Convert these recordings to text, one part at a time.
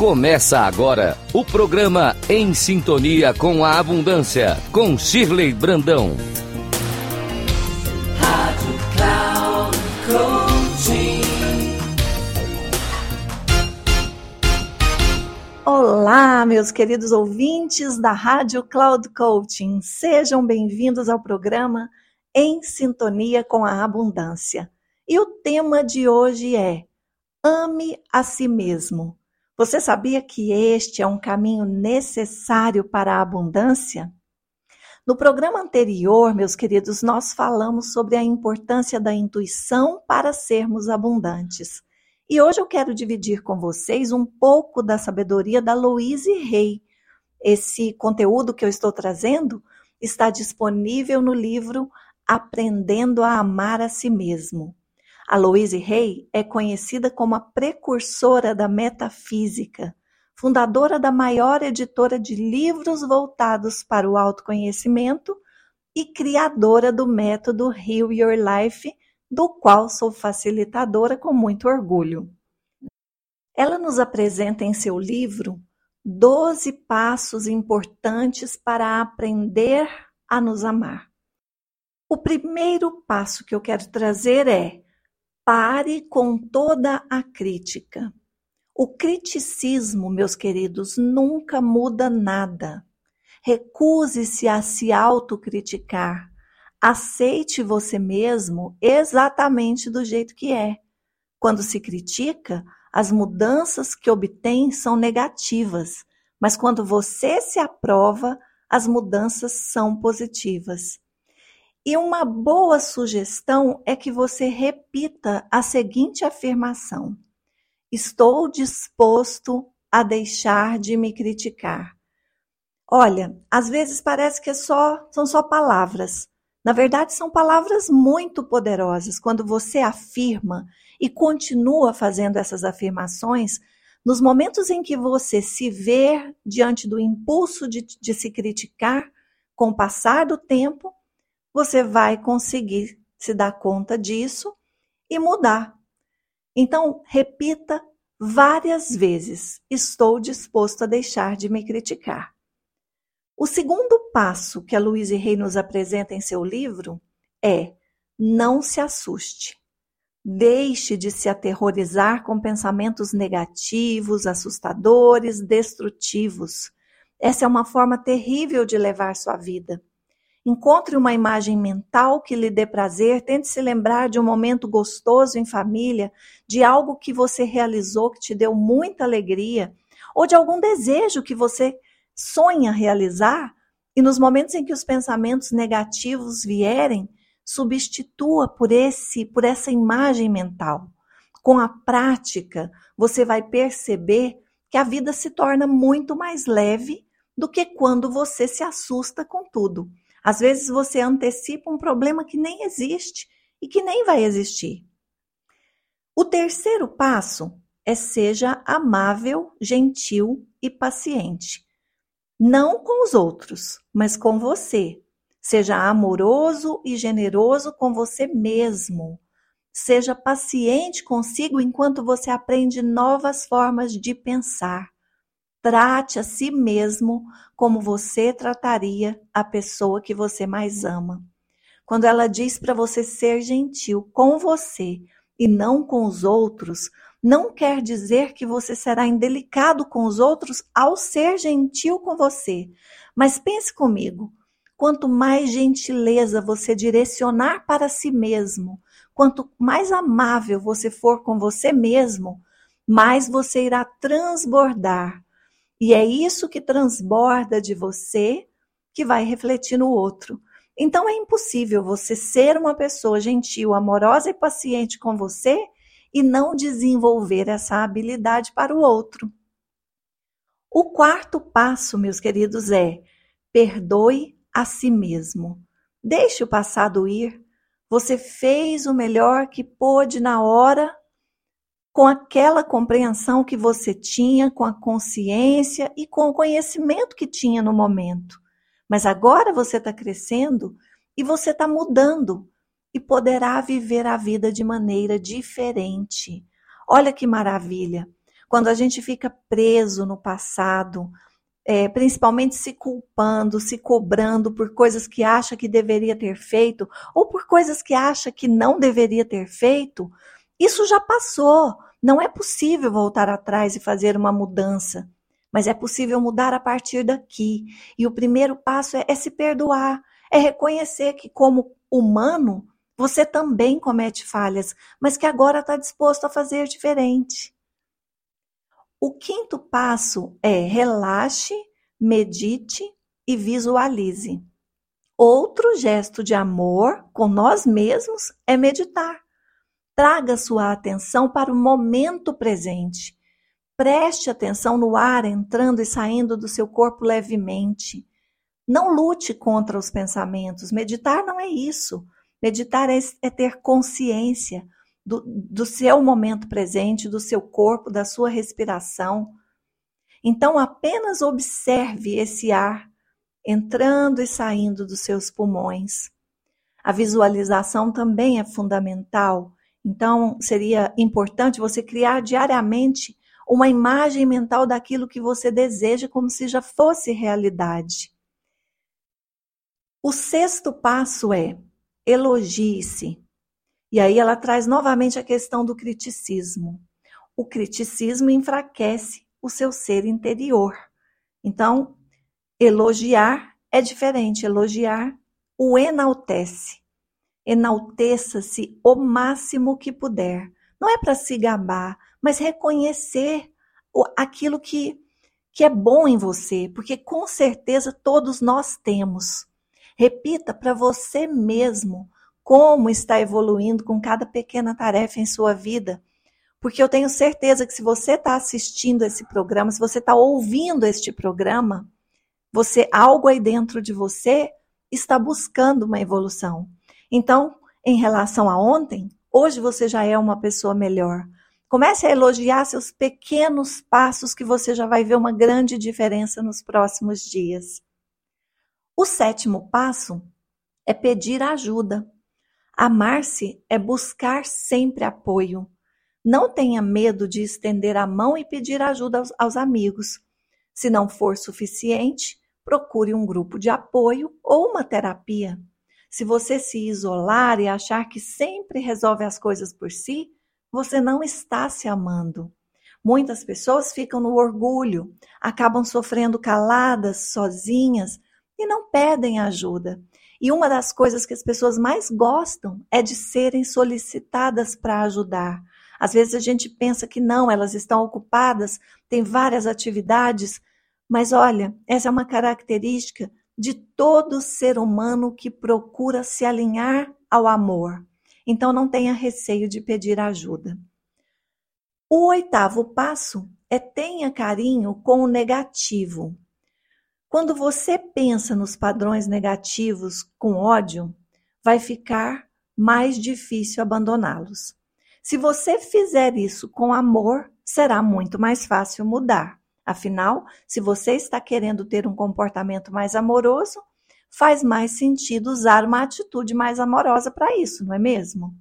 Começa agora o programa Em Sintonia com a Abundância, com Shirley Brandão. Rádio Cloud Olá, meus queridos ouvintes da Rádio Cloud Coaching. Sejam bem-vindos ao programa Em Sintonia com a Abundância. E o tema de hoje é Ame a si mesmo. Você sabia que este é um caminho necessário para a abundância? No programa anterior, meus queridos, nós falamos sobre a importância da intuição para sermos abundantes. E hoje eu quero dividir com vocês um pouco da sabedoria da Louise Rey. Esse conteúdo que eu estou trazendo está disponível no livro Aprendendo a Amar a Si Mesmo. A Louise Hay é conhecida como a precursora da metafísica, fundadora da maior editora de livros voltados para o autoconhecimento e criadora do método Heal Your Life, do qual sou facilitadora com muito orgulho. Ela nos apresenta em seu livro 12 passos importantes para aprender a nos amar. O primeiro passo que eu quero trazer é Pare com toda a crítica. O criticismo, meus queridos, nunca muda nada. Recuse-se a se autocriticar. Aceite você mesmo exatamente do jeito que é. Quando se critica, as mudanças que obtém são negativas, mas quando você se aprova, as mudanças são positivas. E uma boa sugestão é que você repita a seguinte afirmação: Estou disposto a deixar de me criticar. Olha, às vezes parece que é só, são só palavras. Na verdade, são palavras muito poderosas. Quando você afirma e continua fazendo essas afirmações, nos momentos em que você se vê diante do impulso de, de se criticar, com o passar do tempo, você vai conseguir se dar conta disso e mudar. Então, repita várias vezes: estou disposto a deixar de me criticar. O segundo passo que a Louise Rey nos apresenta em seu livro é: não se assuste. Deixe de se aterrorizar com pensamentos negativos, assustadores, destrutivos. Essa é uma forma terrível de levar sua vida. Encontre uma imagem mental que lhe dê prazer, tente se lembrar de um momento gostoso em família, de algo que você realizou que te deu muita alegria, ou de algum desejo que você sonha realizar, e nos momentos em que os pensamentos negativos vierem, substitua por esse por essa imagem mental. Com a prática, você vai perceber que a vida se torna muito mais leve do que quando você se assusta com tudo. Às vezes você antecipa um problema que nem existe e que nem vai existir. O terceiro passo é seja amável, gentil e paciente. Não com os outros, mas com você. Seja amoroso e generoso com você mesmo. Seja paciente consigo enquanto você aprende novas formas de pensar. Trate a si mesmo como você trataria a pessoa que você mais ama. Quando ela diz para você ser gentil com você e não com os outros, não quer dizer que você será indelicado com os outros ao ser gentil com você. Mas pense comigo: quanto mais gentileza você direcionar para si mesmo, quanto mais amável você for com você mesmo, mais você irá transbordar e é isso que transborda de você que vai refletir no outro. Então é impossível você ser uma pessoa gentil, amorosa e paciente com você e não desenvolver essa habilidade para o outro. O quarto passo, meus queridos, é perdoe a si mesmo. Deixe o passado ir. Você fez o melhor que pôde na hora com aquela compreensão que você tinha, com a consciência e com o conhecimento que tinha no momento. Mas agora você está crescendo e você está mudando e poderá viver a vida de maneira diferente. Olha que maravilha! quando a gente fica preso no passado, é, principalmente se culpando, se cobrando por coisas que acha que deveria ter feito ou por coisas que acha que não deveria ter feito, isso já passou. Não é possível voltar atrás e fazer uma mudança, mas é possível mudar a partir daqui. E o primeiro passo é, é se perdoar, é reconhecer que, como humano, você também comete falhas, mas que agora está disposto a fazer diferente. O quinto passo é relaxe, medite e visualize. Outro gesto de amor com nós mesmos é meditar. Traga sua atenção para o momento presente. Preste atenção no ar entrando e saindo do seu corpo levemente. Não lute contra os pensamentos. Meditar não é isso. Meditar é, é ter consciência do, do seu momento presente, do seu corpo, da sua respiração. Então, apenas observe esse ar entrando e saindo dos seus pulmões. A visualização também é fundamental. Então, seria importante você criar diariamente uma imagem mental daquilo que você deseja, como se já fosse realidade. O sexto passo é elogie-se. E aí ela traz novamente a questão do criticismo. O criticismo enfraquece o seu ser interior. Então, elogiar é diferente. Elogiar o enaltece. Enalteça-se o máximo que puder. Não é para se gabar, mas reconhecer aquilo que, que é bom em você, porque com certeza todos nós temos. Repita para você mesmo como está evoluindo com cada pequena tarefa em sua vida. Porque eu tenho certeza que se você está assistindo esse programa, se você está ouvindo este programa, você algo aí dentro de você está buscando uma evolução. Então, em relação a ontem, hoje você já é uma pessoa melhor. Comece a elogiar seus pequenos passos que você já vai ver uma grande diferença nos próximos dias. O sétimo passo é pedir ajuda. Amar-se é buscar sempre apoio. Não tenha medo de estender a mão e pedir ajuda aos, aos amigos. Se não for suficiente, procure um grupo de apoio ou uma terapia. Se você se isolar e achar que sempre resolve as coisas por si, você não está se amando. Muitas pessoas ficam no orgulho, acabam sofrendo caladas, sozinhas e não pedem ajuda. E uma das coisas que as pessoas mais gostam é de serem solicitadas para ajudar. Às vezes a gente pensa que não, elas estão ocupadas, têm várias atividades, mas olha, essa é uma característica de todo ser humano que procura se alinhar ao amor. Então não tenha receio de pedir ajuda. O oitavo passo é tenha carinho com o negativo. Quando você pensa nos padrões negativos com ódio, vai ficar mais difícil abandoná-los. Se você fizer isso com amor, será muito mais fácil mudar. Afinal, se você está querendo ter um comportamento mais amoroso, faz mais sentido usar uma atitude mais amorosa para isso, não é mesmo?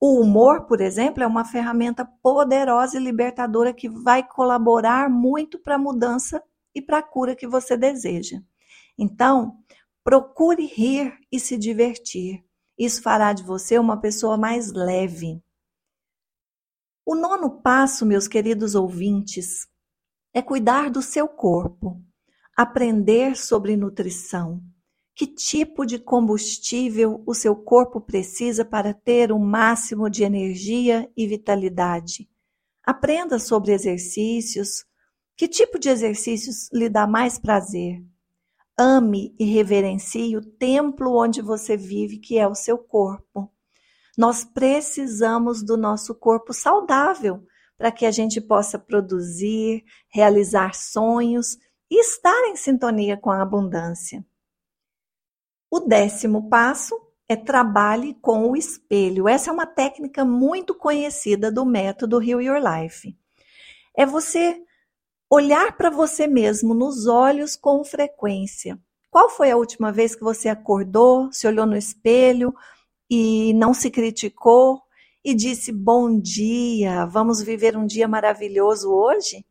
O humor, por exemplo, é uma ferramenta poderosa e libertadora que vai colaborar muito para a mudança e para a cura que você deseja. Então, procure rir e se divertir. Isso fará de você uma pessoa mais leve. O nono passo, meus queridos ouvintes, é cuidar do seu corpo, aprender sobre nutrição. Que tipo de combustível o seu corpo precisa para ter o máximo de energia e vitalidade? Aprenda sobre exercícios, que tipo de exercícios lhe dá mais prazer? Ame e reverencie o templo onde você vive, que é o seu corpo. Nós precisamos do nosso corpo saudável para que a gente possa produzir, realizar sonhos e estar em sintonia com a abundância. O décimo passo é trabalhe com o espelho. Essa é uma técnica muito conhecida do método Heal Your Life. É você Olhar para você mesmo nos olhos com frequência. Qual foi a última vez que você acordou, se olhou no espelho e não se criticou e disse: Bom dia, vamos viver um dia maravilhoso hoje?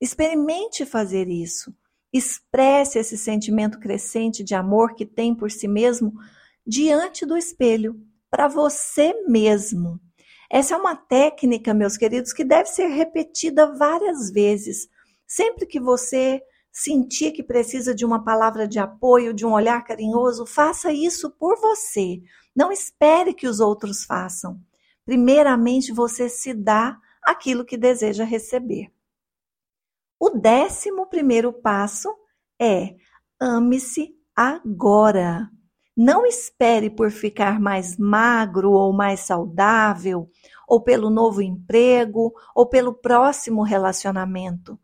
Experimente fazer isso. Expresse esse sentimento crescente de amor que tem por si mesmo diante do espelho, para você mesmo. Essa é uma técnica, meus queridos, que deve ser repetida várias vezes. Sempre que você sentir que precisa de uma palavra de apoio, de um olhar carinhoso, faça isso por você. Não espere que os outros façam. Primeiramente, você se dá aquilo que deseja receber. O décimo primeiro passo é ame-se agora. Não espere por ficar mais magro ou mais saudável, ou pelo novo emprego, ou pelo próximo relacionamento.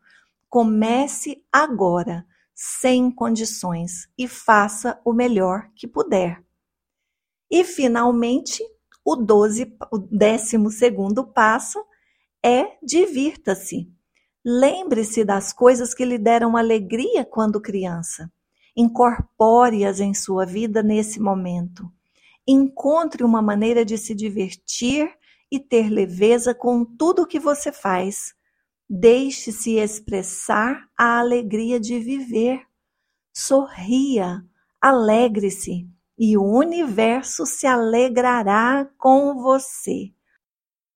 Comece agora, sem condições, e faça o melhor que puder. E, finalmente, o, 12, o décimo segundo passo é divirta-se. Lembre-se das coisas que lhe deram alegria quando criança. Incorpore-as em sua vida nesse momento. Encontre uma maneira de se divertir e ter leveza com tudo o que você faz. Deixe-se expressar a alegria de viver. Sorria, alegre-se e o universo se alegrará com você.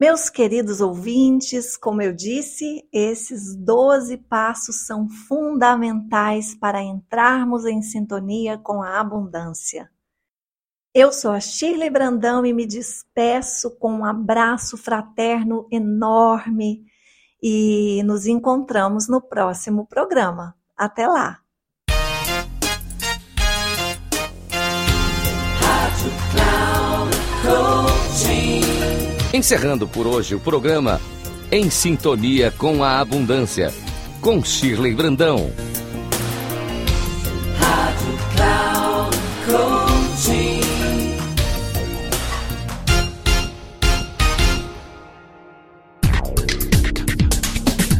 Meus queridos ouvintes, como eu disse, esses 12 passos são fundamentais para entrarmos em sintonia com a abundância. Eu sou a Shirley Brandão e me despeço com um abraço fraterno enorme e nos encontramos no próximo programa. Até lá! Encerrando por hoje o programa Em Sintonia com a Abundância, com Shirley Brandão. Rádio Cloud.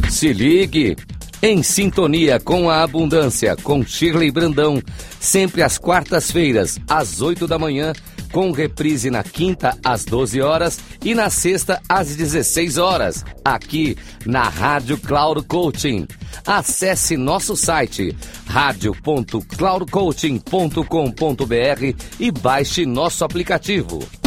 Se ligue em sintonia com a abundância, com Shirley Brandão, sempre às quartas-feiras, às 8 da manhã com reprise na quinta às 12 horas e na sexta às 16 horas, aqui na Rádio Cloud Coaching. Acesse nosso site radio.cloudcoaching.com.br e baixe nosso aplicativo.